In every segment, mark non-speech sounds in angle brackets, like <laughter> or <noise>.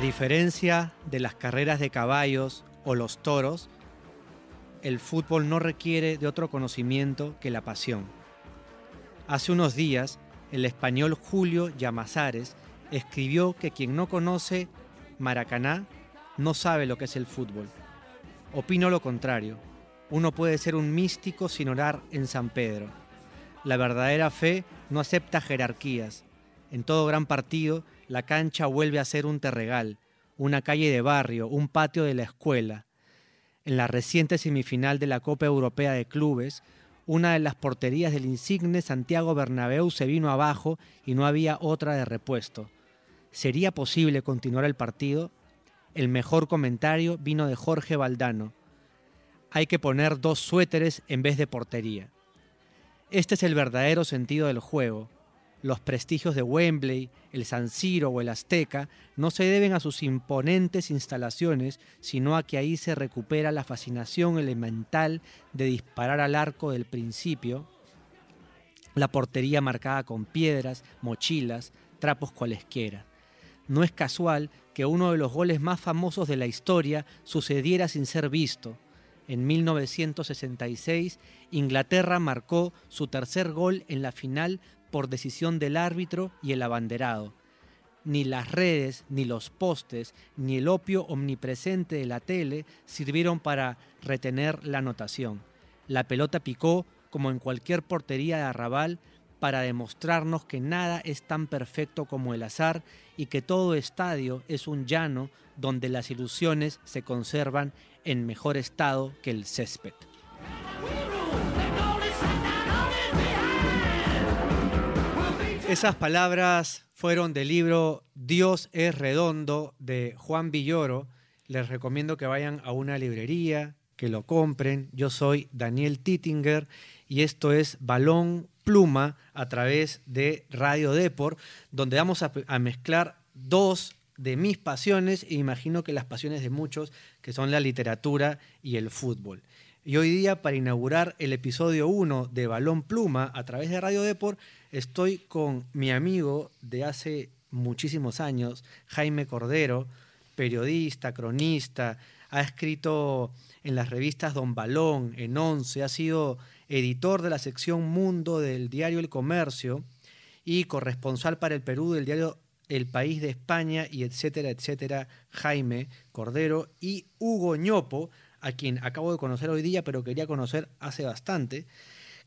A diferencia de las carreras de caballos o los toros, el fútbol no requiere de otro conocimiento que la pasión. Hace unos días, el español Julio Llamazares escribió que quien no conoce Maracaná no sabe lo que es el fútbol. Opino lo contrario. Uno puede ser un místico sin orar en San Pedro. La verdadera fe no acepta jerarquías. En todo gran partido, la cancha vuelve a ser un terregal, una calle de barrio, un patio de la escuela. En la reciente semifinal de la Copa Europea de Clubes, una de las porterías del insigne Santiago Bernabéu se vino abajo y no había otra de repuesto. ¿Sería posible continuar el partido? El mejor comentario vino de Jorge Valdano. Hay que poner dos suéteres en vez de portería. Este es el verdadero sentido del juego. Los prestigios de Wembley, el San Siro o el Azteca no se deben a sus imponentes instalaciones, sino a que ahí se recupera la fascinación elemental de disparar al arco del principio, la portería marcada con piedras, mochilas, trapos cualesquiera. No es casual que uno de los goles más famosos de la historia sucediera sin ser visto. En 1966, Inglaterra marcó su tercer gol en la final por decisión del árbitro y el abanderado. Ni las redes, ni los postes, ni el opio omnipresente de la tele sirvieron para retener la anotación. La pelota picó, como en cualquier portería de arrabal, para demostrarnos que nada es tan perfecto como el azar y que todo estadio es un llano donde las ilusiones se conservan en mejor estado que el césped. Esas palabras fueron del libro Dios es redondo de Juan Villoro. Les recomiendo que vayan a una librería, que lo compren. Yo soy Daniel Tittinger y esto es Balón Pluma a través de Radio Deport, donde vamos a, a mezclar dos de mis pasiones e imagino que las pasiones de muchos, que son la literatura y el fútbol. Y hoy día, para inaugurar el episodio 1 de Balón Pluma a través de Radio Deport, estoy con mi amigo de hace muchísimos años, Jaime Cordero, periodista, cronista, ha escrito en las revistas Don Balón, en Once, ha sido editor de la sección Mundo del diario El Comercio y corresponsal para el Perú del diario el País de España y etcétera, etcétera, Jaime Cordero y Hugo Ñopo, a quien acabo de conocer hoy día, pero quería conocer hace bastante,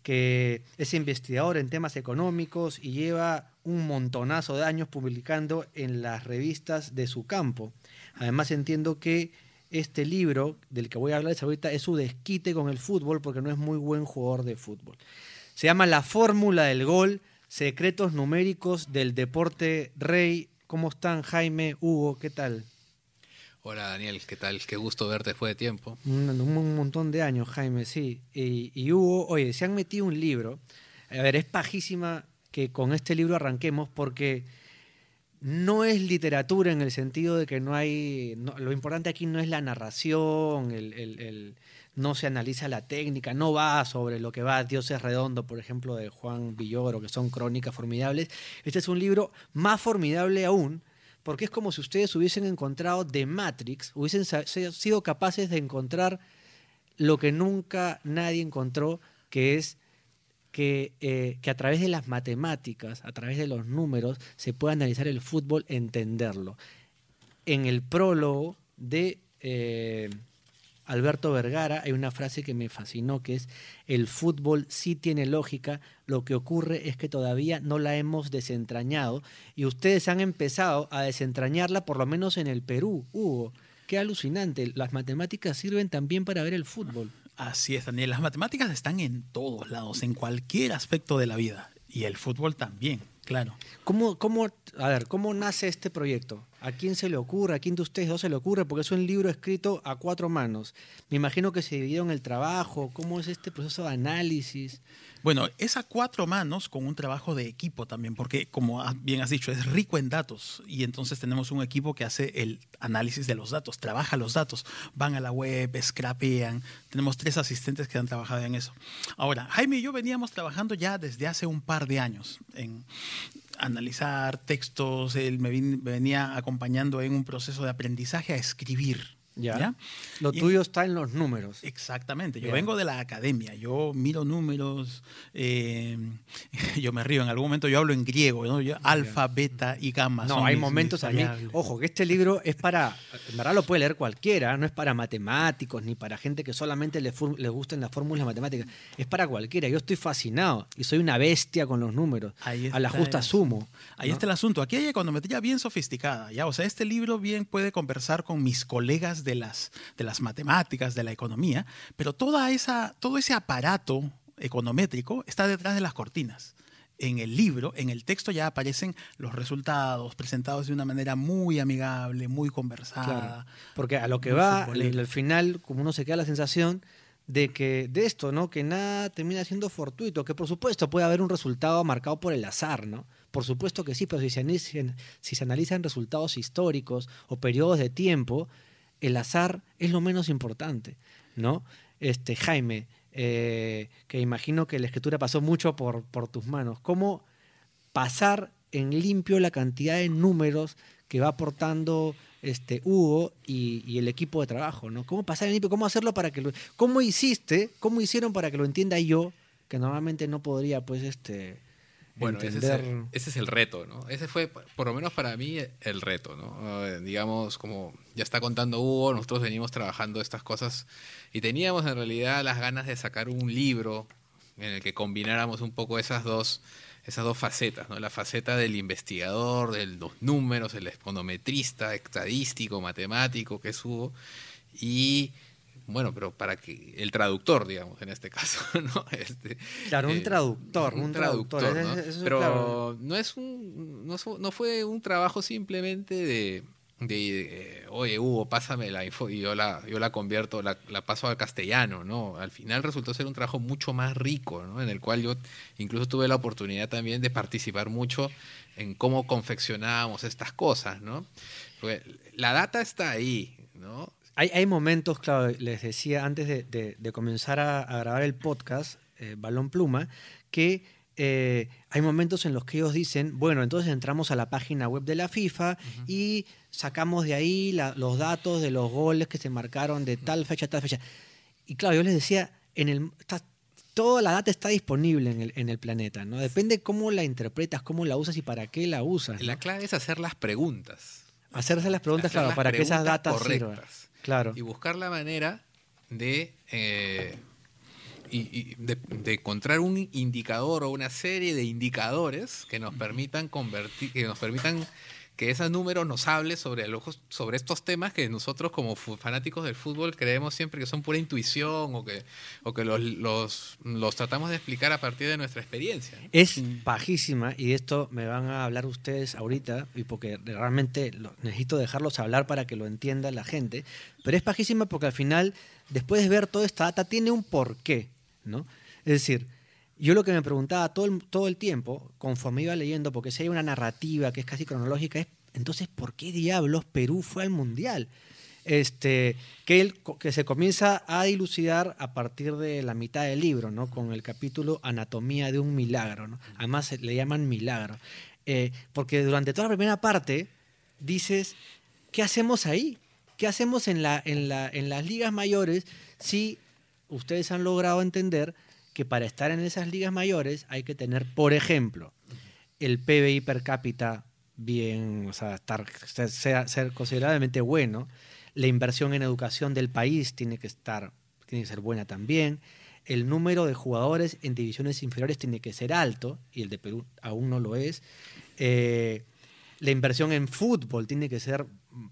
que es investigador en temas económicos y lleva un montonazo de años publicando en las revistas de su campo. Además entiendo que este libro del que voy a hablar ahorita es su desquite con el fútbol porque no es muy buen jugador de fútbol. Se llama La Fórmula del Gol Secretos numéricos del deporte rey. ¿Cómo están Jaime, Hugo? ¿Qué tal? Hola Daniel, ¿qué tal? Qué gusto verte después de tiempo. Un, montón de años, Jaime, sí. Y, Hugo, oye, se han metido un libro. A ver, es pajísima que con este libro arranquemos porque no es literatura en el sentido de que no hay... lo importante aquí no es la narración, el no se analiza la técnica, no va sobre lo que va Dios es redondo, por ejemplo, de Juan Villoro, que son crónicas formidables. Este es un libro más formidable aún, porque es como si ustedes hubiesen encontrado The Matrix, hubiesen sido capaces de encontrar lo que nunca nadie encontró, que es que, eh, que, a través de las matemáticas, a través de los números, se puede analizar el fútbol, entenderlo. En el prólogo de eh, Alberto Vergara, hay una frase que me fascinó que es, el fútbol sí tiene lógica, lo que ocurre es que todavía no la hemos desentrañado y ustedes han empezado a desentrañarla por lo menos en el Perú, Hugo. Qué alucinante, las matemáticas sirven también para ver el fútbol. Así es, Daniel, las matemáticas están en todos lados, en cualquier aspecto de la vida y el fútbol también. Claro. ¿Cómo, cómo, a ver, ¿cómo nace este proyecto? ¿A quién se le ocurre? ¿A quién de ustedes dos se le ocurre? Porque es un libro escrito a cuatro manos. Me imagino que se dividieron el trabajo. ¿Cómo es este proceso de análisis? Bueno, es a cuatro manos con un trabajo de equipo también, porque como bien has dicho, es rico en datos y entonces tenemos un equipo que hace el análisis de los datos, trabaja los datos, van a la web, scrapean, tenemos tres asistentes que han trabajado en eso. Ahora, Jaime y yo veníamos trabajando ya desde hace un par de años en analizar textos, él me venía acompañando en un proceso de aprendizaje a escribir. Ya. ¿ya? Lo Y- tuyo está en los números. Exactamente, yo vengo de la academia, yo miro números, eh, <laughs> yo me río, en algún momento yo hablo en griego, ¿no? Yo, alfa, beta y gamma. No, hay mis- momentos a mí. Ojo, que este libro es para. En verdad lo puede leer cualquiera, no es para matemáticos ni para gente que solamente le, le gusten las fórmulas matemáticas. Es para cualquiera. Yo estoy fascinado y soy una bestia con los números. Ahí A la justa sumo. Ahí ¿no? está el asunto. Aquí hay econometría bien sofisticada. ¿ya? O sea, este libro bien puede conversar con mis colegas de las, de las matemáticas, de la economía, pero toda esa, todo ese aparato econométrico está detrás de las cortinas. En el libro, en el texto ya aparecen los resultados presentados de una manera muy amigable, muy conversada. Claro. Porque a lo que va, al final, como uno se queda la sensación de que de esto, ¿no? Que nada termina siendo fortuito, que por supuesto puede haber un resultado marcado por el azar, ¿no? Por supuesto que sí, pero si se analizan, si se analizan resultados históricos o periodos de tiempo, el azar es lo menos importante, ¿no? Este, Jaime, eh, que imagino que la escritura pasó mucho por, por tus manos, ¿cómo pasar en limpio la cantidad de números que va aportando este Hugo y, y el equipo de trabajo, ¿no? ¿Cómo pasar en limpio? ¿Cómo hacerlo para que lo, cómo hiciste? ¿Cómo hicieron para que lo entienda yo que normalmente no podría pues este Bueno, ese es, entender el, ese es el reto, ¿no? Ese fue, por lo menos para mí, el reto, ¿no? Eh, digamos, como ya está contando Hugo, nosotros venimos trabajando estas cosas y teníamos en realidad las ganas de sacar un libro en el que combináramos un poco esas dos, esas dos facetas, ¿no? La faceta del investigador, de los números, el econometrista, estadístico, matemático, que es Hugo, y bueno, pero para que el traductor, digamos, en este <laughs> caso, ¿no? Este, Claro, un eh, traductor, un traductor, Pero claro. no es un, no, fu- no fue un trabajo simplemente de, de, eh, oye Hugo, pásame la info y yo la, yo la convierto, la, la paso al castellano, ¿no? Al final resultó ser un trabajo mucho más rico, ¿no? En el cual yo incluso tuve la oportunidad también de participar mucho en cómo confeccionábamos estas cosas, ¿no? Porque la data está ahí, ¿no? Hay, hay momentos, claro, les decía antes de, de- de comenzar a, a grabar el podcast, eh, Balón Pluma, que eh, hay momentos en los que ellos dicen, bueno, entonces entramos a la página web de la FIFA y sacamos de ahí la- los datos de los goles que se marcaron de tal fecha a tal fecha. Y claro, yo les decía, en el, está- toda la data está disponible en el, en el planeta, ¿no? Depende cómo la interpretas, cómo la usas y para qué la usas. ¿no? La clave es hacer las preguntas. Hacerse las preguntas, Hacer claro, las para que esas datas sirvan. Claro. y buscar la manera de, eh, de, de encontrar un indicador o una serie de indicadores que nos permitan convertir, que nos permitan que esos números nos hable sobre, el ojo- sobre estos temas que nosotros como fanáticos del fútbol creemos siempre que son pura intuición o que, o que los, los, los tratamos de explicar a partir de nuestra experiencia. ¿no? Es bajísima y de esto me van a hablar ustedes ahorita y porque realmente lo- necesito dejarlos hablar para que lo entienda la gente, pero es bajísima porque al final, después de ver toda esta data, tiene un porqué, ¿no? Es decir, yo lo que me preguntaba todo el, todo el tiempo, conforme iba leyendo, porque si hay una narrativa que es casi cronológica, es entonces, ¿por qué diablos Perú fue al Mundial? Este, que, que se comienza a dilucidar a partir de la mitad del libro, ¿no? con el capítulo Anatomía de un milagro. ¿no? Además le llaman milagro. Eh, porque durante toda la primera parte dices, ¿qué hacemos ahí? ¿Qué hacemos en, la, en, la, en las ligas mayores si ustedes han logrado entender que para estar en esas ligas mayores hay que tener, por ejemplo, el PBI per cápita bien, o sea, estar, ser, ser- considerablemente bueno, la inversión en educación del país tiene que estar, tiene que ser buena también, el número de jugadores en divisiones inferiores tiene que ser alto, y el de Perú aún no lo es, Eh, la inversión en fútbol tiene que ser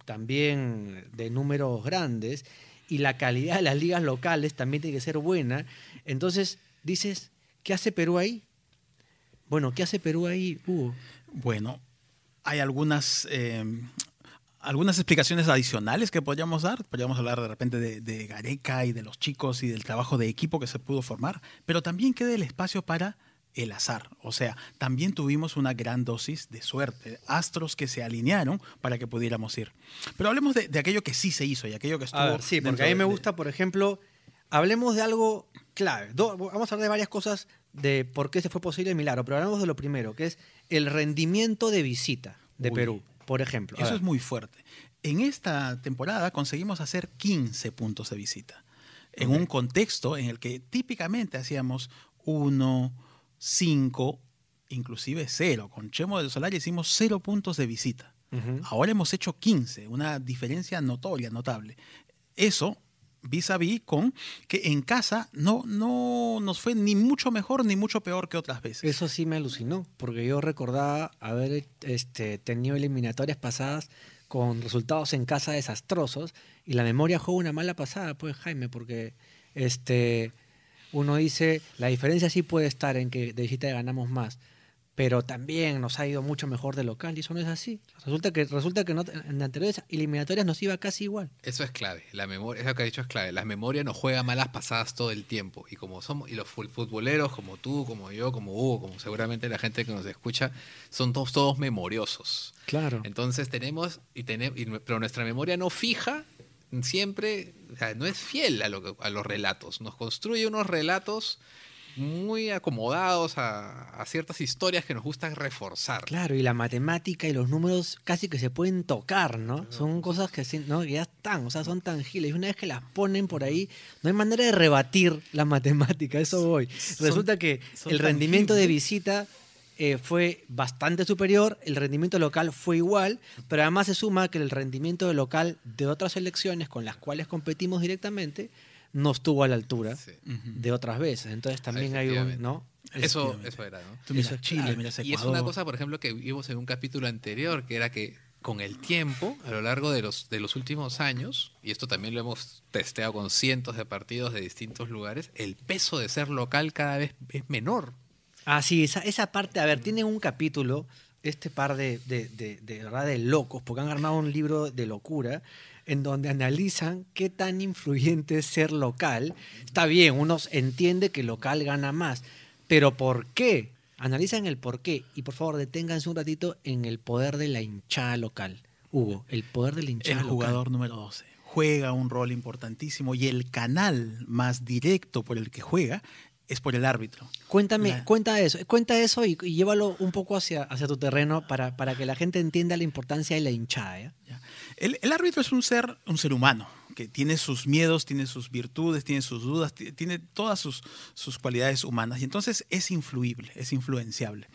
también de números grandes, y la calidad de las ligas locales también tiene que ser buena, entonces dices, ¿qué hace Perú ahí? Bueno, ¿qué hace Perú ahí, Hugo? Bueno, hay algunas, eh, algunas explicaciones adicionales que podríamos dar. Podríamos hablar de repente de, de Gareca y de los chicos y del trabajo de equipo que se pudo formar, pero también queda el espacio para el azar. O sea, también tuvimos una gran dosis de suerte, astros que se alinearon para que pudiéramos ir. Pero hablemos de, de aquello que sí se hizo y aquello que estuvo. A ver, sí, porque a mí me gusta, por ejemplo, hablemos de algo clave. Do- vamos a hablar de varias cosas de por qué se fue posible el milagro, pero hablamos de lo primero, que es el rendimiento de visita de Uy. Perú, por ejemplo. Eso es muy fuerte. En esta temporada conseguimos hacer 15 puntos de visita. En un contexto en el que típicamente hacíamos 1, 5, inclusive 0. Con Chemo del Solar hicimos 0 puntos de visita. Ahora hemos hecho 15, una diferencia notoria, notable. Eso vis a vis con que en casa no, no nos fue ni mucho mejor ni mucho peor que otras veces. Eso sí me alucinó, porque yo recordaba haber este, tenido eliminatorias pasadas con resultados en casa desastrosos y la memoria juega una mala pasada, pues Jaime, porque este, uno dice, la diferencia sí puede estar en que de visita ganamos más, pero también nos ha ido mucho mejor de local y eso no es así. Resulta que, resulta que no- en anteriores eliminatorias nos iba casi igual. Eso es clave. La memoria, eso que ha dicho es clave. La memoria nos juega malas pasadas todo el tiempo. Y como somos, y los fut- futboleros, como tú, como yo, como Hugo, como seguramente la gente que nos escucha, son todos, todos memoriosos. Claro. Entonces tenemos, y tenemos, y pero nuestra memoria no fija siempre, o sea, no es fiel a, lo a los relatos. Nos construye unos relatos muy acomodados a, a ciertas historias que nos gusta reforzar. Claro, y la matemática y los números casi que se pueden tocar, ¿no? Son cosas que, ¿no? que ya están, o sea, son tangibles. Y una vez que las ponen por ahí, no hay manera de rebatir la matemática, eso voy. Son- Resulta que son el rendimiento de visita eh, fue bastante superior, el rendimiento local fue igual, pero además se suma que el rendimiento local de otras selecciones con las cuales competimos directamente no estuvo a la altura Sí. De otras veces. Entonces también hay un. ¿no? Eso, eso era, ¿no? Tú miras Eso es Chile, clave. miras Y es una cosa, por ejemplo, que vimos en un capítulo anterior, que era que con el tiempo, a lo largo de los, de los últimos años, y esto también lo hemos testeado con cientos de partidos de distintos lugares, el peso de ser local cada vez es menor. Ah, sí, esa, esa parte, a ver, tienen un capítulo, este par de, de, de, de verdad de locos, porque han armado un libro de locura, en donde analizan qué tan influyente es ser local. Está bien, uno entiende que local gana más, pero ¿por qué? Analizan el por qué. Y por favor, deténganse un ratito en el poder de la hinchada local. Hugo, el poder de la hinchada El local. jugador número 12 juega un rol importantísimo y el canal más directo por el que juega es por el árbitro. Cuéntame, La- cuenta eso, cuenta eso y, y llévalo un poco hacia, hacia tu terreno para, para que la gente entienda la importancia de la hinchada. ¿ya? El, árbitro es un ser, un ser humano que tiene sus miedos, tiene sus virtudes, tiene sus dudas, ti- tiene todas sus, sus cualidades humanas y entonces es influible, es influenciable.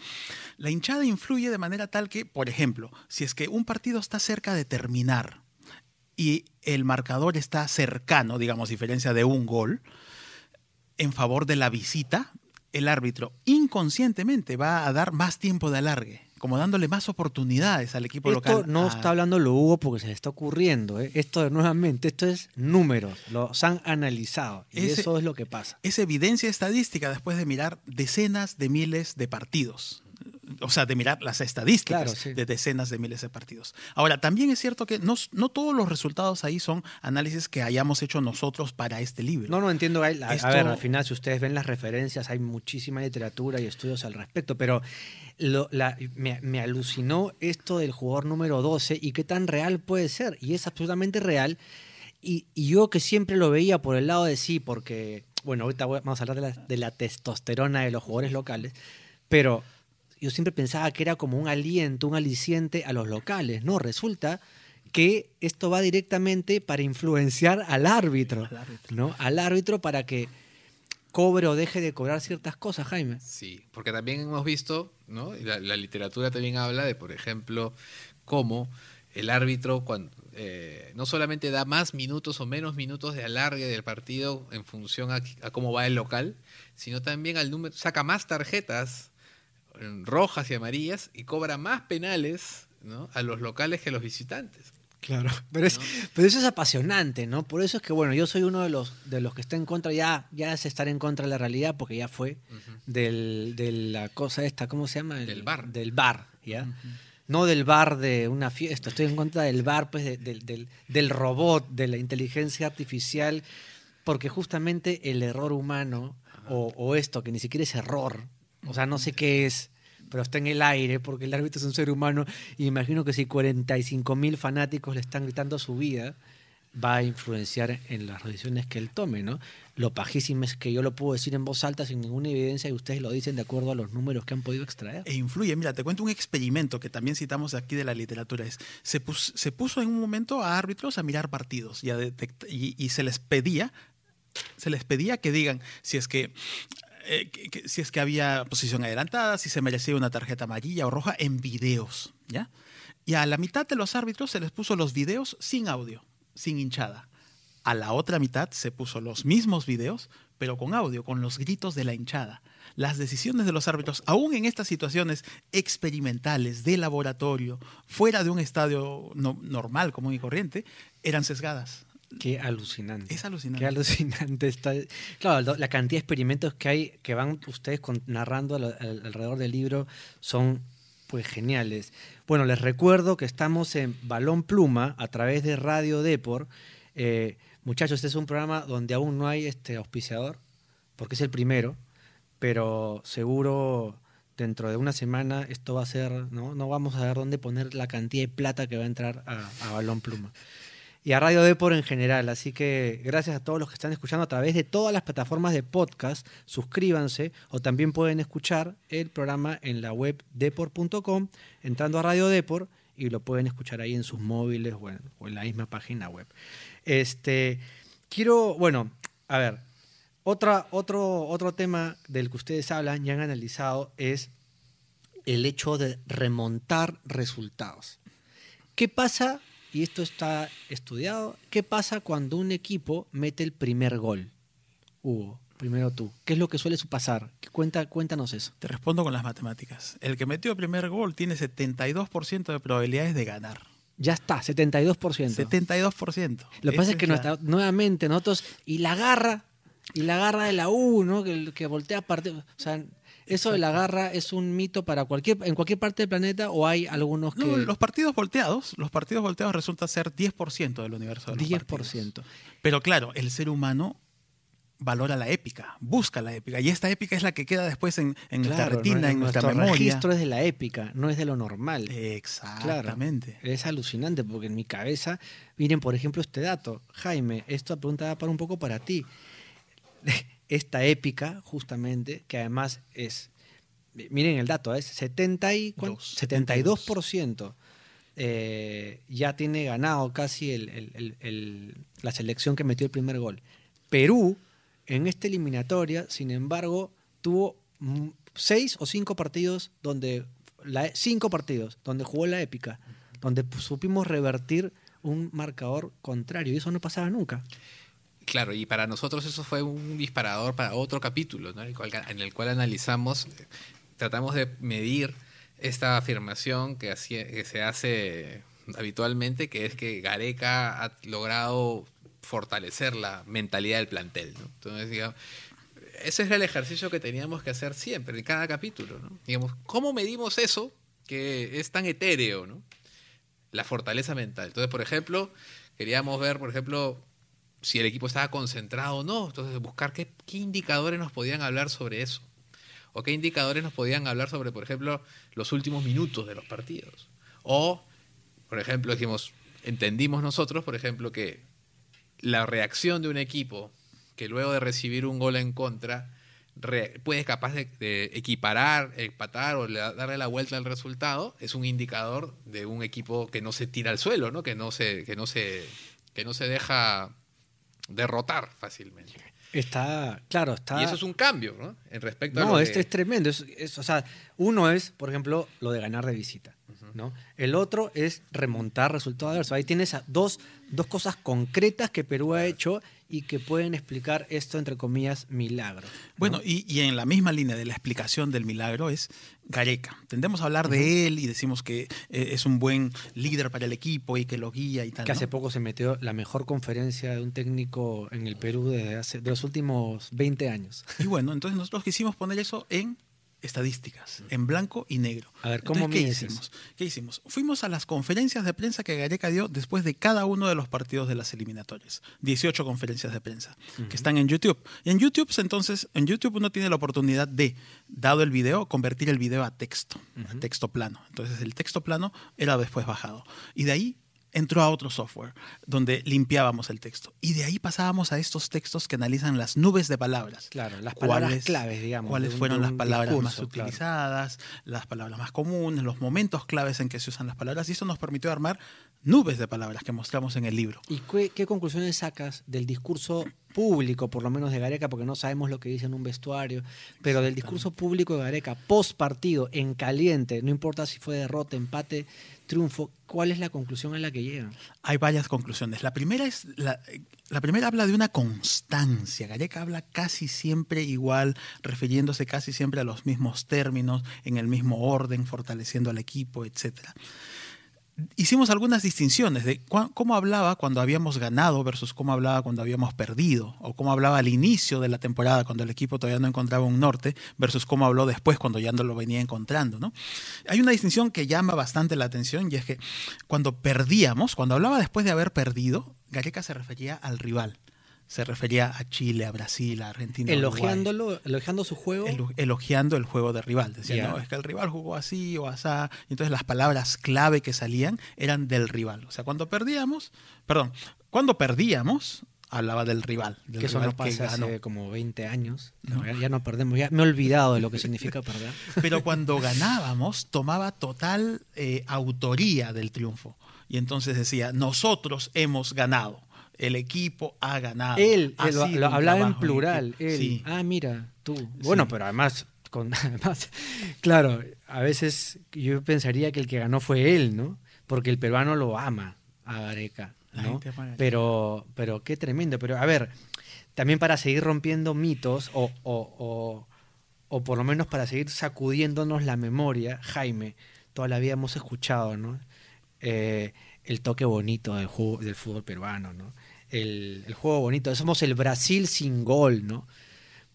La hinchada influye de manera tal que, por ejemplo, si es que un partido está cerca de terminar y el marcador está cercano, digamos, diferencia de un gol, en favor de la visita, el árbitro inconscientemente va a dar más tiempo de alargue, como dándole más oportunidades al equipo Esto local. no a- está hablando lo Hugo porque se le está ocurriendo. ¿eh? Esto nuevamente, esto es números, los han analizado y eso es lo que pasa. es evidencia estadística después de mirar decenas de miles de partidos. O sea, de mirar las estadísticas Claro, sí. de decenas de miles de partidos. Ahora, también es cierto que no, no todos los resultados ahí son análisis que hayamos hecho nosotros para este libro. No, no entiendo. A, a Esto- ver, al final, si ustedes ven las referencias, hay muchísima literatura y estudios al respecto, pero lo- la- me, me alucinó esto del jugador número 12 y qué tan real puede ser. Y es absolutamente real. Y, y yo que siempre lo veía por el lado de sí, porque, bueno, ahorita voy- vamos a hablar de la, de la testosterona de los jugadores locales, pero yo siempre pensaba que era como un aliento, un aliciente a los locales. No, resulta que esto va directamente para influenciar al árbitro, Al árbitro. ¿no? Al árbitro para que cobre o deje de cobrar ciertas cosas, Jaime. Sí, porque también hemos visto, ¿no? La, la literatura también habla de, por ejemplo, cómo el árbitro cuando, eh, no solamente da más minutos o menos minutos de alargue del partido en función a, a cómo va el local, sino también al número, saca más tarjetas rojas y amarillas y cobra más penales ¿no? a los locales que a los visitantes. Claro, pero, es, pero eso es apasionante, ¿no? Por eso es que, bueno, yo soy uno de los, de los que está en contra, ya, ya es estar en contra de la realidad, porque ya fue del, de la cosa esta, ¿cómo se llama? El- Del bar. Del bar, ¿ya? No del bar de una fiesta, estoy en contra del bar, pues, de- del- del, del robot, de la inteligencia artificial, porque justamente el error humano, o, o esto, que ni siquiera es error, o sea, no sé qué es, pero está en el aire, porque el árbitro es un ser humano, y imagino que si 45 mil fanáticos le están gritando su vida, va a influenciar en las decisiones que él tome, ¿no? Lo pajísimo es que yo lo puedo decir en voz alta sin ninguna evidencia y ustedes lo dicen de acuerdo a los números que han podido extraer. E influye. Mira, te cuento un experimento que también citamos aquí de la literatura. Es, se, pus- se puso en un momento a árbitros a mirar partidos y, y se les pedía se les pedía que digan si es que, eh, si es que había posición adelantada, si se merecía una tarjeta amarilla o roja en videos, ¿ya? Y a la mitad de los árbitros se les puso los videos sin audio, sin hinchada. A la otra mitad se puso los mismos videos, pero con audio, con los gritos de la hinchada. Las decisiones de los árbitros, aún en estas situaciones experimentales, de laboratorio, fuera de un estadio no- normal, común y corriente, eran sesgadas. Qué alucinante. Es alucinante. Qué alucinante está. Claro, la cantidad de experimentos que hay que van ustedes con- narrando al- al- alrededor del libro son pues geniales. Bueno, les recuerdo que estamos en Balón Pluma a través de Radio Depor. Eh, muchachos, este es un programa donde aún no hay este auspiciador, porque es el primero, pero seguro dentro de una semana esto va a ser, ¿no? No vamos a ver dónde poner la cantidad de plata que va a entrar a, a Balón Pluma y a Radio Depor en general. Así que gracias a todos los que están escuchando a través de todas las plataformas de podcast. Suscríbanse o también pueden escuchar el programa en la web depor.com entrando a Radio Depor y lo pueden escuchar ahí en sus móviles o en, o en la misma página web. Este, quiero, bueno, a ver, otra, otro, otro tema del que ustedes hablan y han analizado es el hecho de remontar resultados. ¿Qué pasa? Y esto está estudiado. ¿Qué pasa cuando un equipo mete el primer gol? Hugo, primero tú. ¿Qué es lo que suele pasar? Cuenta, cuéntanos eso. Te respondo con las matemáticas. El que metió el primer gol tiene 72% de probabilidades de ganar. Ya está, 72%. 72%. Lo que pasa es que la- nuestra- nuevamente nosotros, y la garra, y la garra de la U, ¿no? Que, que voltea partido. O sea, eso de la garra es un mito para cualquier, en cualquier parte del planeta, o hay algunos que. No, los partidos volteados, los partidos volteados resulta ser 10% del universo de los 10%. partidos. Pero claro, el ser humano valora la épica, busca la épica. Y esta épica es la que queda después en, en nuestra retina, ¿no? en nuestra memoria. registro es de la épica, no es de lo normal. Exactamente. Es alucinante porque en mi cabeza, miren por ejemplo este dato, Jaime, esta pregunta va para un poco para ti. Esta épica, justamente, que además es, miren el dato, es 70 y, ¿cuánto? Dos, 72%. eh, ya tiene ganado casi el- el- el- la selección que metió el primer gol. Perú, en esta eliminatoria, sin embargo, tuvo seis o cinco partidos donde la, cinco partidos donde jugó la épica, donde supimos revertir un marcador contrario y eso no pasaba nunca. Claro, y para nosotros eso fue un disparador para otro capítulo, ¿no? en, el cual, analizamos, tratamos de medir esta afirmación que, se hace habitualmente, que es que Gareca ha logrado fortalecer la mentalidad del plantel. Entonces, digamos, ese era el ejercicio que teníamos que hacer siempre, en cada capítulo. ¿no? Digamos, ¿cómo medimos eso que es tan etéreo? ¿no? La fortaleza mental. Entonces, por ejemplo, queríamos ver, por ejemplo, si el equipo estaba concentrado o no. Entonces, buscar qué, qué indicadores nos podían hablar sobre eso. O qué indicadores nos podían hablar sobre, por ejemplo, los últimos minutos de los partidos. O, por ejemplo, dijimos, entendimos nosotros, por ejemplo, que la reacción de un equipo que luego de recibir un gol en contra puede capaz de, de equiparar, empatar o le- darle la vuelta al resultado, es un indicador de un equipo que no se tira al suelo, ¿no? Que no se, que no se, que no se deja derrotar fácilmente. Está, claro, está... Y eso es un cambio, ¿no? En respecto a No, esto que- es tremendo. Es, es- o sea, uno es, por ejemplo, lo de ganar de visita. ¿No? El otro es remontar resultados adversos. Ahí tienes dos, dos cosas concretas que Perú ha hecho y que pueden explicar esto, entre comillas, milagro. ¿no? Bueno, y, y en la misma línea de la explicación del milagro es Gareca. Tendemos a hablar de él y decimos que eh, es un buen líder para el equipo y que lo guía y tal. que hace ¿no? poco se metió la mejor conferencia de un técnico en el Perú desde hace, de los últimos 20 años. Y bueno, entonces nosotros quisimos poner eso en estadísticas, en blanco y negro. A ver, ¿cómo Entonces, ¿qué hicimos? ¿Qué hicimos? Fuimos a las conferencias de prensa que Gareca dio después de cada uno de los partidos de las eliminatorias. 18 conferencias de prensa que están en YouTube. Y en YouTube, entonces, en YouTube uno tiene la oportunidad de, dado el video, convertir el video a texto, a texto plano. Entonces el texto plano era después bajado. Y de ahí entró a otro software donde limpiábamos el texto. Y de ahí pasábamos a estos textos que analizan las nubes de palabras. Claro, las palabras claves, digamos. Cuáles fueron las palabras más utilizadas, las palabras más comunes, los momentos claves en que se usan las palabras. Y eso nos permitió armar nubes de palabras que mostramos en el libro. ¿Y qué, qué conclusiones sacas del discurso público, por lo menos de Gareca, porque no sabemos lo que dice en un vestuario, pero del discurso público de Gareca, post partido, en caliente, no importa si fue derrota, empate, triunfo, ¿cuál es la conclusión a la que llegan? Hay varias conclusiones. La primera es la, la primera habla de una constancia. Gareca habla casi siempre igual, refiriéndose casi siempre a los mismos términos, en el mismo orden, fortaleciendo al equipo, etcétera hicimos algunas distinciones de cómo hablaba cuando habíamos ganado versus cómo hablaba cuando habíamos perdido, o cómo hablaba al inicio de la temporada cuando el equipo todavía no encontraba un norte, versus cómo habló después cuando ya no lo venía encontrando. ¿no? Hay una distinción que llama bastante la atención y es que cuando perdíamos, cuando hablaba después de haber perdido, Gareca se refería al rival se refería a Chile, a Brasil, a Argentina. Elogiándolo, elogiando su juego. elogiando el juego de rival. Decía, no, es que el rival jugó así o así. entonces las palabras clave que salían eran del rival. O sea, cuando perdíamos, perdón, cuando perdíamos, hablaba del rival. Del que eso rival pasa hace como 20 años. Ya, no perdemos, ya me he olvidado de lo que significa perder. <laughs> Pero cuando ganábamos, tomaba total eh, autoría del triunfo. Y entonces decía, nosotros hemos ganado el equipo ha ganado. Él, lo, hablaba en plural. Él. Ah, mira, tú. Bueno, pero además, con, <laughs> además, claro, a veces yo pensaría que el que ganó fue él, ¿no? Porque el peruano lo ama a Gareca, ¿no? Pero, pero qué tremendo. Pero a ver, también para seguir rompiendo mitos o, o, o, por lo menos para seguir sacudiéndonos la memoria, Jaime, toda la vida hemos escuchado, ¿no? Eh, el toque bonito del, del fútbol peruano, ¿no? El, juego bonito. Somos el Brasil sin gol, ¿no?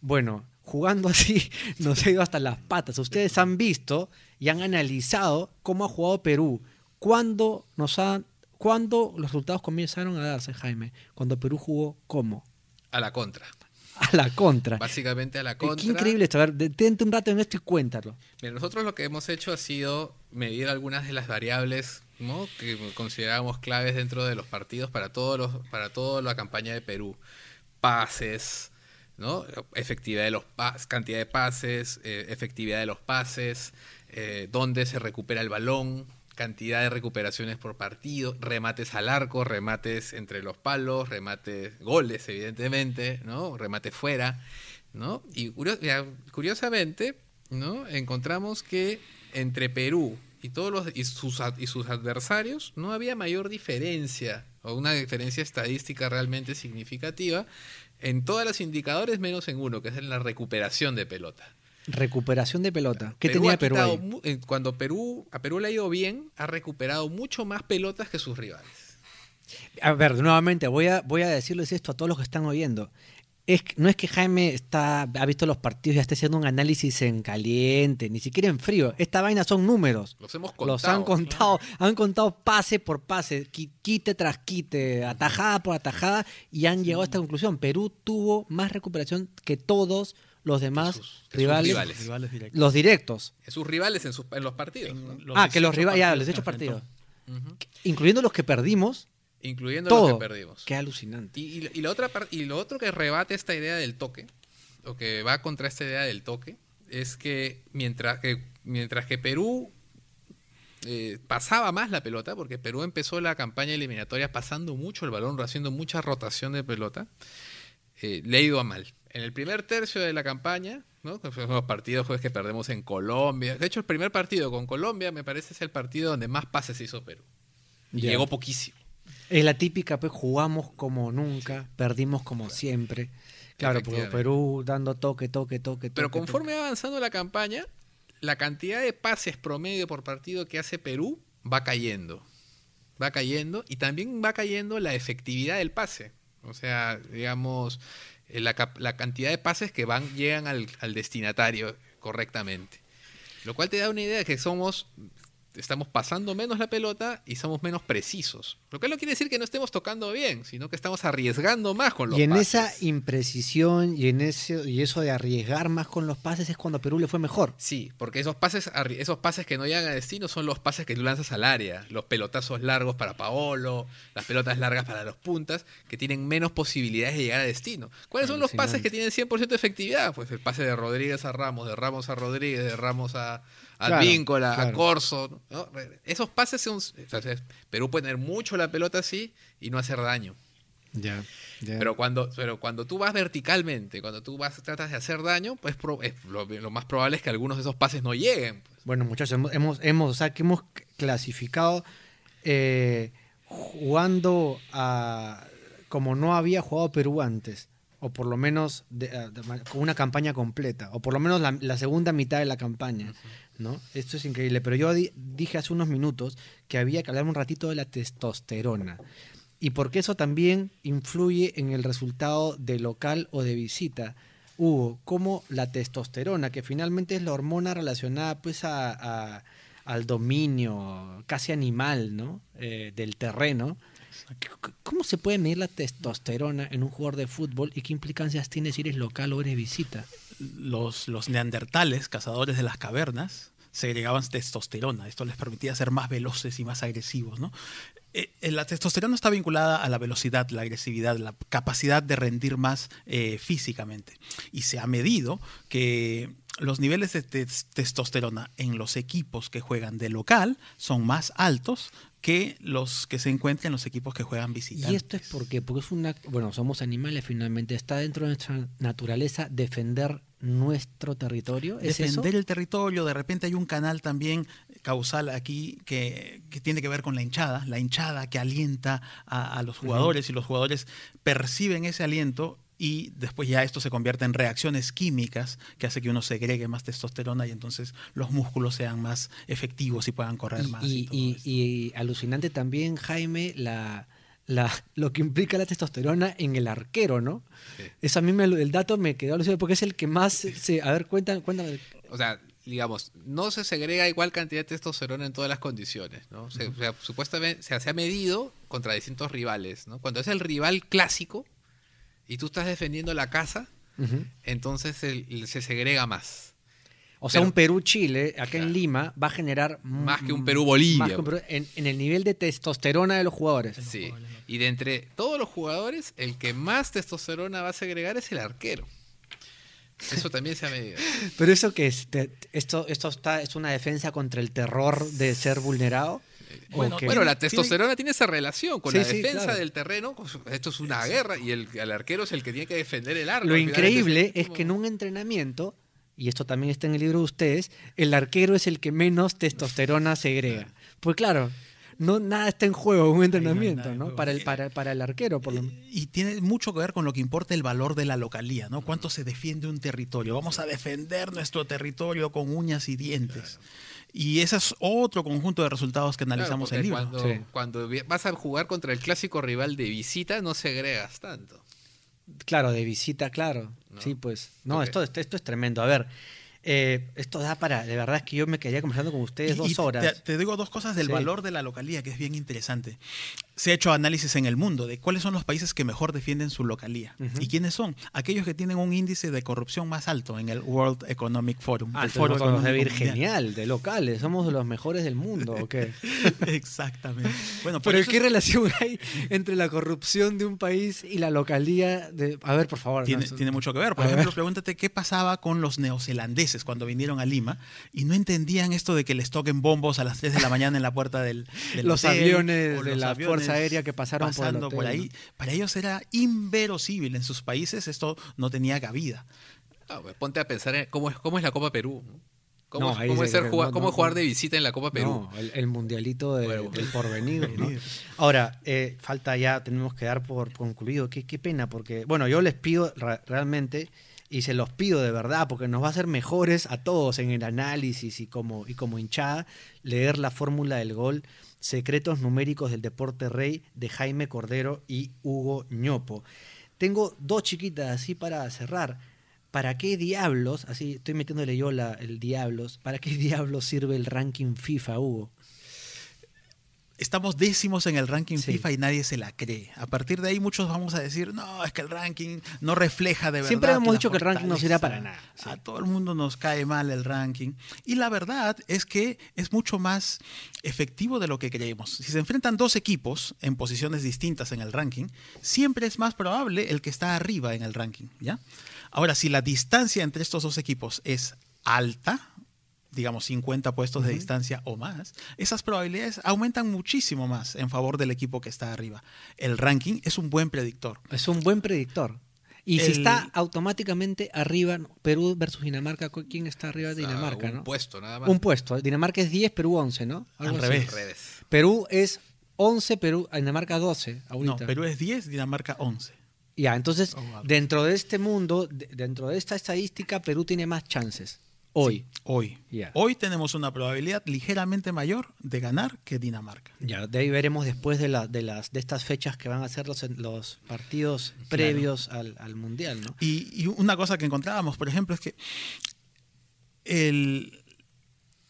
Bueno, jugando <laughs> así nos ha ido hasta las patas. Ustedes han visto y han analizado cómo ha jugado Perú. ¿Cuándo, nos han, ¿Cuándo los resultados comenzaron a darse, Jaime? Cuando Perú jugó cómo? A la contra. A la contra. Básicamente a la contra. Qué increíble esto. A ver, detente un rato en esto y cuéntalo. nosotros lo que hemos hecho ha sido medir algunas de las variables que consideramos claves dentro de los partidos para todos los, para toda la campaña de Perú. Pases, ¿no? Efectividad de los cantidad de pases, eh, efectividad de los pases, eh, dónde se recupera el balón, cantidad de recuperaciones por partido, remates al arco, remates entre los palos, remates, goles, evidentemente, ¿no? Remate fuera, ¿no? Y curiosamente, ¿no? Encontramos que entre Perú, y todos los y sus, y sus adversarios no había mayor diferencia o una diferencia estadística realmente significativa en todos los indicadores menos en uno que es en la recuperación de pelota. Recuperación de pelota. Qué tenía Perú eh, cuando Perú a Perú le ha ido bien ha recuperado mucho más pelotas que sus rivales. A ver nuevamente voy a voy a decirles esto a todos los que están oyendo no es que Jaime está, ha visto los partidos y está haciendo un análisis en caliente, ni siquiera en frío. Esta vaina son números. Los hemos contado. Los han contado, han contado pase por pase, quite tras quite, atajada por atajada y han llegado a esta conclusión. Perú tuvo más recuperación que todos los demás rivales, los directos. sus rivales en, los partidos. ah, que los rivales, ya, les he hecho partidos. Incluyendo los que perdimos, Incluyendo lo que perdimos. Qué alucinante. Y, y, la otra y lo otro que rebate esta idea del toque, o que va contra esta idea del toque, es que mientras que, mientras que Perú eh, pasaba más la pelota, porque Perú empezó la campaña eliminatoria pasando mucho el balón, haciendo mucha rotación de pelota, eh, le ha ido a mal. En el primer tercio de la campaña, ¿no? los partidos que perdemos en Colombia. De hecho, el primer partido con Colombia me parece es el partido donde más pases hizo Perú. Y llegó poquísimo. Es la típica, pues jugamos como nunca, perdimos como siempre. Claro, porque Perú dando toque, toque, toque, toque. Pero conforme va avanzando la campaña, la cantidad de pases promedio por partido que hace Perú va cayendo. Va cayendo y también va cayendo la efectividad del pase. O sea, digamos, eh, la, la cantidad de pases que van llegan al, al destinatario correctamente. Lo cual te da una idea de que somos estamos pasando menos la pelota y somos menos precisos. Lo que no quiere decir que no estemos tocando bien, sino que estamos arriesgando más con los Y en pases. esa imprecisión y en ese y eso de arriesgar más con los pases es cuando a Perú le fue mejor. Sí, porque esos pases, esos pases que no llegan a destino son los pases que tú lanzas al área. Los pelotazos largos para Paolo, las pelotas largas para los puntas, que tienen menos posibilidades de llegar a destino. ¿Cuáles son los pases que tienen 100% de efectividad? Pues el pase de Rodríguez a Ramos, de Ramos a Rodríguez, de Ramos a, a Claro, Advíncula, a claro. Corso. ¿no? Esos pases son... Perú puede tener mucho la pelota así y no hacer daño. Ya, Pero cuando, pero cuando tú vas verticalmente, cuando tú vas, tratas de hacer daño, pues pro- es- lo, lo más probable es que algunos de esos pases no lleguen. pues. Bueno, muchachos, hemos, hemos, o sea, que hemos clasificado eh, jugando a como no había jugado Perú antes, o por lo menos de- a- de ma- con una campaña completa, o por lo menos la, la segunda mitad de la campaña, ¿no? Esto es increíble. Pero yo di- dije hace unos minutos que había que hablar un ratito de la testosterona. Y porque eso también influye en el resultado de local o de visita. Hugo, como la testosterona, que finalmente es la hormona relacionada pues a, a- al dominio casi animal, ¿no? Eh, del terreno. ¿Cómo se puede medir la testosterona en un jugador de fútbol y qué implicancias tiene si eres local o eres visita? los, los neandertales, cazadores de las cavernas, segregaban testosterona. Esto les permitía ser más veloces y más agresivos. ¿no? Eh, eh, la testosterona está vinculada a la velocidad, la agresividad, la capacidad de rendir más eh, físicamente. Y se ha medido que los niveles de tes- testosterona en los equipos que juegan de local son más altos que los que se encuentran en los equipos que juegan visitantes. Y esto es porque, porque es una, bueno, somos animales finalmente, está dentro de nuestra naturaleza defender nuestro territorio. ¿Es eso? defender el territorio. De repente hay un canal también causal aquí que, que tiene que ver con la hinchada, la hinchada que alienta a, a los jugadores y los jugadores perciben ese aliento y después ya esto se convierte en reacciones químicas que hace que uno segregue más testosterona y entonces los músculos sean más efectivos y puedan correr más. Y, y alucinante también, Jaime, la, la, lo que implica la testosterona en el arquero, ¿no? Sí. Eso a mí me, el dato me quedó alucinante porque es el que más se... A ver, cuéntame, cuéntame. O sea, digamos, no se segrega igual cantidad de testosterona en todas las condiciones, ¿no? Se- O sea, supuestamente se, se ha medido contra distintos rivales, ¿no? Cuando es el rival clásico y tú estás defendiendo la casa, entonces el- se segrega más. O sea, Pero- un Perú-Chile, acá Claro. en Lima, va a generar... Más que un Perú-Bolivia, más que un Perú- en, en el nivel de testosterona de los jugadores. Sí. Y de entre todos los jugadores, el que más testosterona va a segregar es el arquero. Eso también se ha medido. <laughs> Pero eso que es, Te- esto, esto está, es una defensa contra el terror de ser vulnerado. ¿O Bueno? Bueno, la testosterona tiene esa relación con Sí, la sí, defensa claro. del terreno. pues, Esto es una guerra y el, el arquero es el que tiene que defender el arco. Lo increíble es que en un entrenamiento, y esto también está en el libro de ustedes, el arquero es el que menos testosterona segrega. Pues claro, no nada está en juego un entrenamiento, ¿no? Para el, para, para el arquero, por lo Y tiene mucho que ver con lo que importa el valor de la localía, ¿no? Cuánto se defiende un territorio. Vamos a defender nuestro territorio con uñas y dientes. Y ese es otro conjunto de resultados que analizamos en el libro. Cuando, Sí. cuando vas a jugar contra el clásico rival de visita, no segregas tanto. Claro, de visita, claro. No. Sí, pues. No, esto, esto, es tremendo. A ver, eh, esto da para. De verdad es que yo me quedaría conversando con ustedes Y- dos horas. Te, te digo dos cosas del Sí. valor de la localía, que es bien interesante. Se ha hecho análisis en el mundo de cuáles son los países que mejor defienden su localía. ¿Y quiénes son? Aquellos que tienen un índice de corrupción más alto en el World Economic Forum. Ah, el Foro nosotros debe ir genial, de locales. Somos de los mejores del mundo, ¿o qué? <laughs> Exactamente. Bueno, Pero eso ¿qué es- relación hay entre la corrupción de un país y la localía de... A ver, por favor. Tiene, no, eso- tiene mucho que ver. Por ejemplo, ver. pregúntate qué pasaba con los neozelandeses cuando vinieron a Lima y no entendían esto de que les toquen bombos a las 3 de la mañana en la puerta del, del Los hotel, aviones de los la aviones Fuerza Aérea que pasaron por el pasando hotel, por ahí. ¿no? Para ellos era inverosímil. En sus países esto no tenía cabida. Ah, pues, ponte a pensar en cómo es, cómo es la Copa Perú. ¿Cómo, No, cómo es ser jugar, no, cómo no, es jugar no. de visita en la Copa Perú? No, el, el mundialito de- Bueno, del porvenir. ¿no? Ahora, eh, falta ya, tenemos que dar por concluido. Qué, qué pena, porque, bueno, yo les pido realmente, y se los pido de verdad, porque nos va a hacer mejores a todos en el análisis y como, y como hinchada, leer la fórmula del gol, Secretos Numéricos del Deporte Rey, de Jaime Cordero y Hugo Ñopo. Tengo dos chiquitas así para cerrar. ¿para qué diablos, así estoy metiéndole yo la, el diablos, ¿para qué <laughs> diablos sirve el ranking FIFA, Hugo? Estamos décimos en el ranking Sí. FIFA y nadie se la cree. A partir de ahí muchos vamos a decir, no, es que el ranking no refleja de verdad. Siempre hemos dicho que el ranking no sirve para nada, sí. A todo el mundo nos cae mal el ranking. Y la verdad es que es mucho más efectivo de lo que creemos. Si se enfrentan dos equipos en posiciones distintas en el ranking, siempre es más probable el que está arriba en el ranking, ¿ya? Ahora, si la distancia entre estos dos equipos es alta, digamos 50 puestos de distancia o más, esas probabilidades aumentan muchísimo más en favor del equipo que está arriba. El ranking es un buen predictor. Es un buen predictor. Y si está automáticamente arriba, Perú versus Dinamarca, ¿cu- ¿quién está arriba de sea, Dinamarca? un no? puesto, nada más. Un puesto. Dinamarca es 10, Perú 11, ¿no? Algo Al así. revés. Perú es 11, Perú, Dinamarca 12. No, Ahorita. Perú es 10, Dinamarca 11. Ya, entonces, Oh, wow. dentro de este mundo, de- dentro de esta estadística, Perú tiene más chances. Hoy. Hoy. Hoy tenemos una probabilidad ligeramente mayor de ganar que Dinamarca. Ya, de ahí veremos después de, la, de, las, de estas fechas que van a ser los, los partidos previos al, al Mundial, ¿no? Y, y una cosa que encontrábamos, por ejemplo, es que el-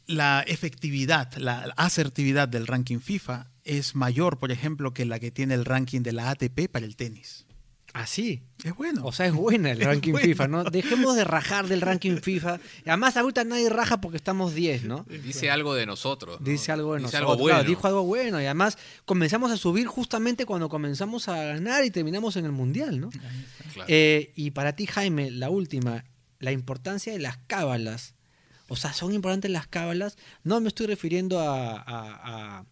la efectividad, la asertividad del ranking FIFA es mayor, por ejemplo, que la que tiene el ranking de la ATP para el tenis. Así. Es bueno. O sea, es buena el <laughs> ranking bueno. FIFA, ¿no? Dejemos de rajar del ranking FIFA. Y además, ahorita nadie raja porque estamos 10, ¿no? Dice algo de nosotros. ¿no? Dice algo de Dice nosotros. algo bueno. Claro, dijo algo bueno. Y además, comenzamos a subir justamente cuando comenzamos a ganar y terminamos en el Mundial, ¿no? Claro. Eh, y para ti, Jaime, la última, la importancia de las cábalas. O sea, ¿son importantes las cábalas? No me estoy refiriendo a, a- a-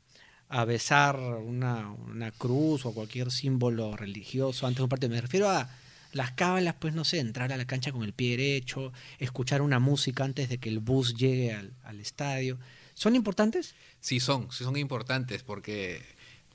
a besar una, una cruz o cualquier símbolo religioso antes de un partido. Me refiero a las cábalas, pues no sé, entrar a la cancha con el pie derecho, escuchar una música antes de que el bus llegue al, al estadio. ¿Son importantes? Sí son, sí son importantes porque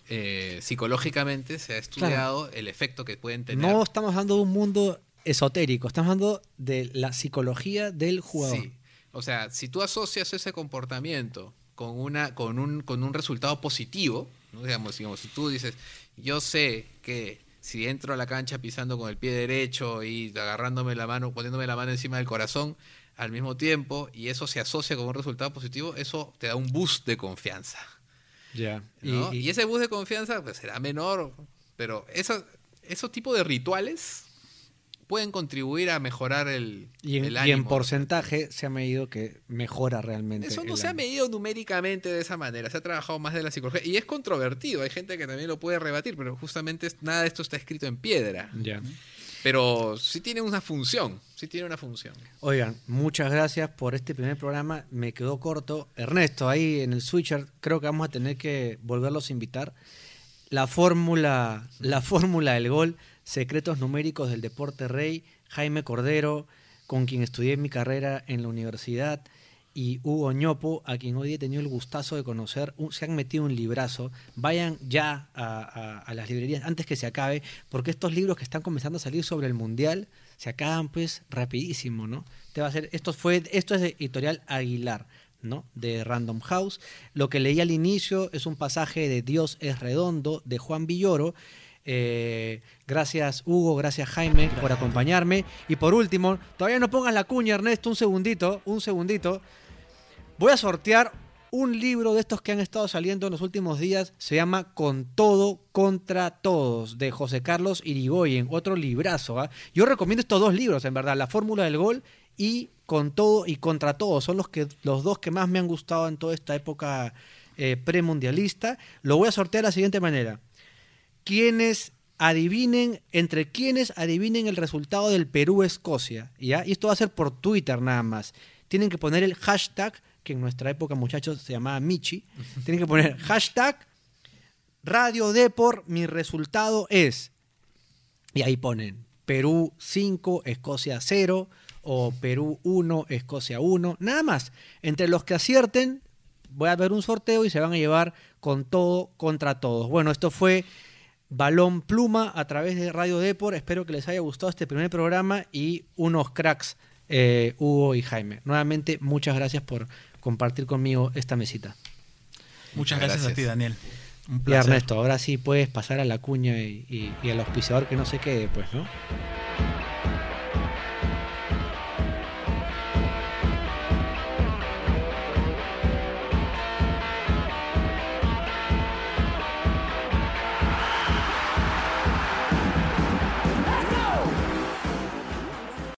eh, psicológicamente se ha estudiado el efecto que pueden tener. No estamos hablando de un mundo esotérico, estamos hablando de la psicología del jugador. Sí. O sea, si tú asocias ese comportamiento con una, con un, con un resultado positivo, ¿no? digamos, digamos, si tú dices, yo sé que si entro a la cancha pisando con el pie derecho y agarrándome la mano, poniéndome la mano encima del corazón al mismo tiempo, y eso se asocia con un resultado positivo, eso te da un boost de confianza. Ya. ¿no? Y, Y, y- ese boost de confianza pues, será menor, pero eso, esos tipos de rituales pueden contribuir a mejorar el, y en, el y en porcentaje se ha medido que mejora realmente. Eso no se ha medido numéricamente de esa manera, se ha trabajado más de la psicología y es controvertido, hay gente que también lo puede rebatir, pero justamente nada de esto está escrito en piedra, Ya. pero sí tiene una función, sí tiene una función. Oigan, muchas gracias por este primer programa. Me quedó corto. Ernesto, ahí en el switcher, creo que vamos a tener que volverlos a invitar. La fórmula, la fórmula del gol, secretos numéricos del deporte rey, Jaime Cordero, con quien estudié mi carrera en la universidad, y Hugo Ñopo, a quien hoy he tenido el gustazo de conocer, un- se han metido un librazo. Vayan ya a, las librerías antes que se acabe, porque estos libros que están comenzando a salir sobre el Mundial se acaban pues rapidísimo, ¿no? Te va a esto, fue, esto es de editorial Aguilar. ¿no? de Random House. Lo que leí al inicio es un pasaje de Dios es redondo de Juan Villoro. Eh, gracias Hugo, gracias Jaime por acompañarme. Y por último, todavía no pongas la cuña Ernesto, un segundito, un segundito. Voy a sortear un libro de estos que han estado saliendo en los últimos días. Se llama Con todo contra todos, de José Carlos Irigoyen. Otro librazo. ¿ah? Yo recomiendo estos dos libros, en verdad. La fórmula del gol y Con todo y contra todos. Son los, que, los dos que más me han gustado en toda esta época eh, premundialista. Lo voy a sortear de la siguiente manera. Quienes adivinen, entre quienes adivinen el resultado del Perú-Escocia. ¿ya? Y esto va a ser por Twitter nada más. Tienen que poner el hashtag, que en nuestra época, muchachos, se llamaba Michi. <laughs> Tienen que poner hashtag Radio Depor, mi resultado es. Y ahí ponen Perú 5, Escocia 0, o Perú 1, Escocia 1, nada más. Entre los que acierten, voy a ver un sorteo y se van a llevar con todo contra todos. Bueno, esto fue Balón Pluma a través de Radio Depor. Espero que les haya gustado este primer programa y unos cracks, eh, Hugo y Jaime. Nuevamente, muchas gracias por compartir conmigo esta mesita. Muchas gracias, a ti, Daniel. Un Y placer. Ernesto, ahora sí puedes pasar a la cuña y, y- y al auspiciador que no se quede, pues, ¿no?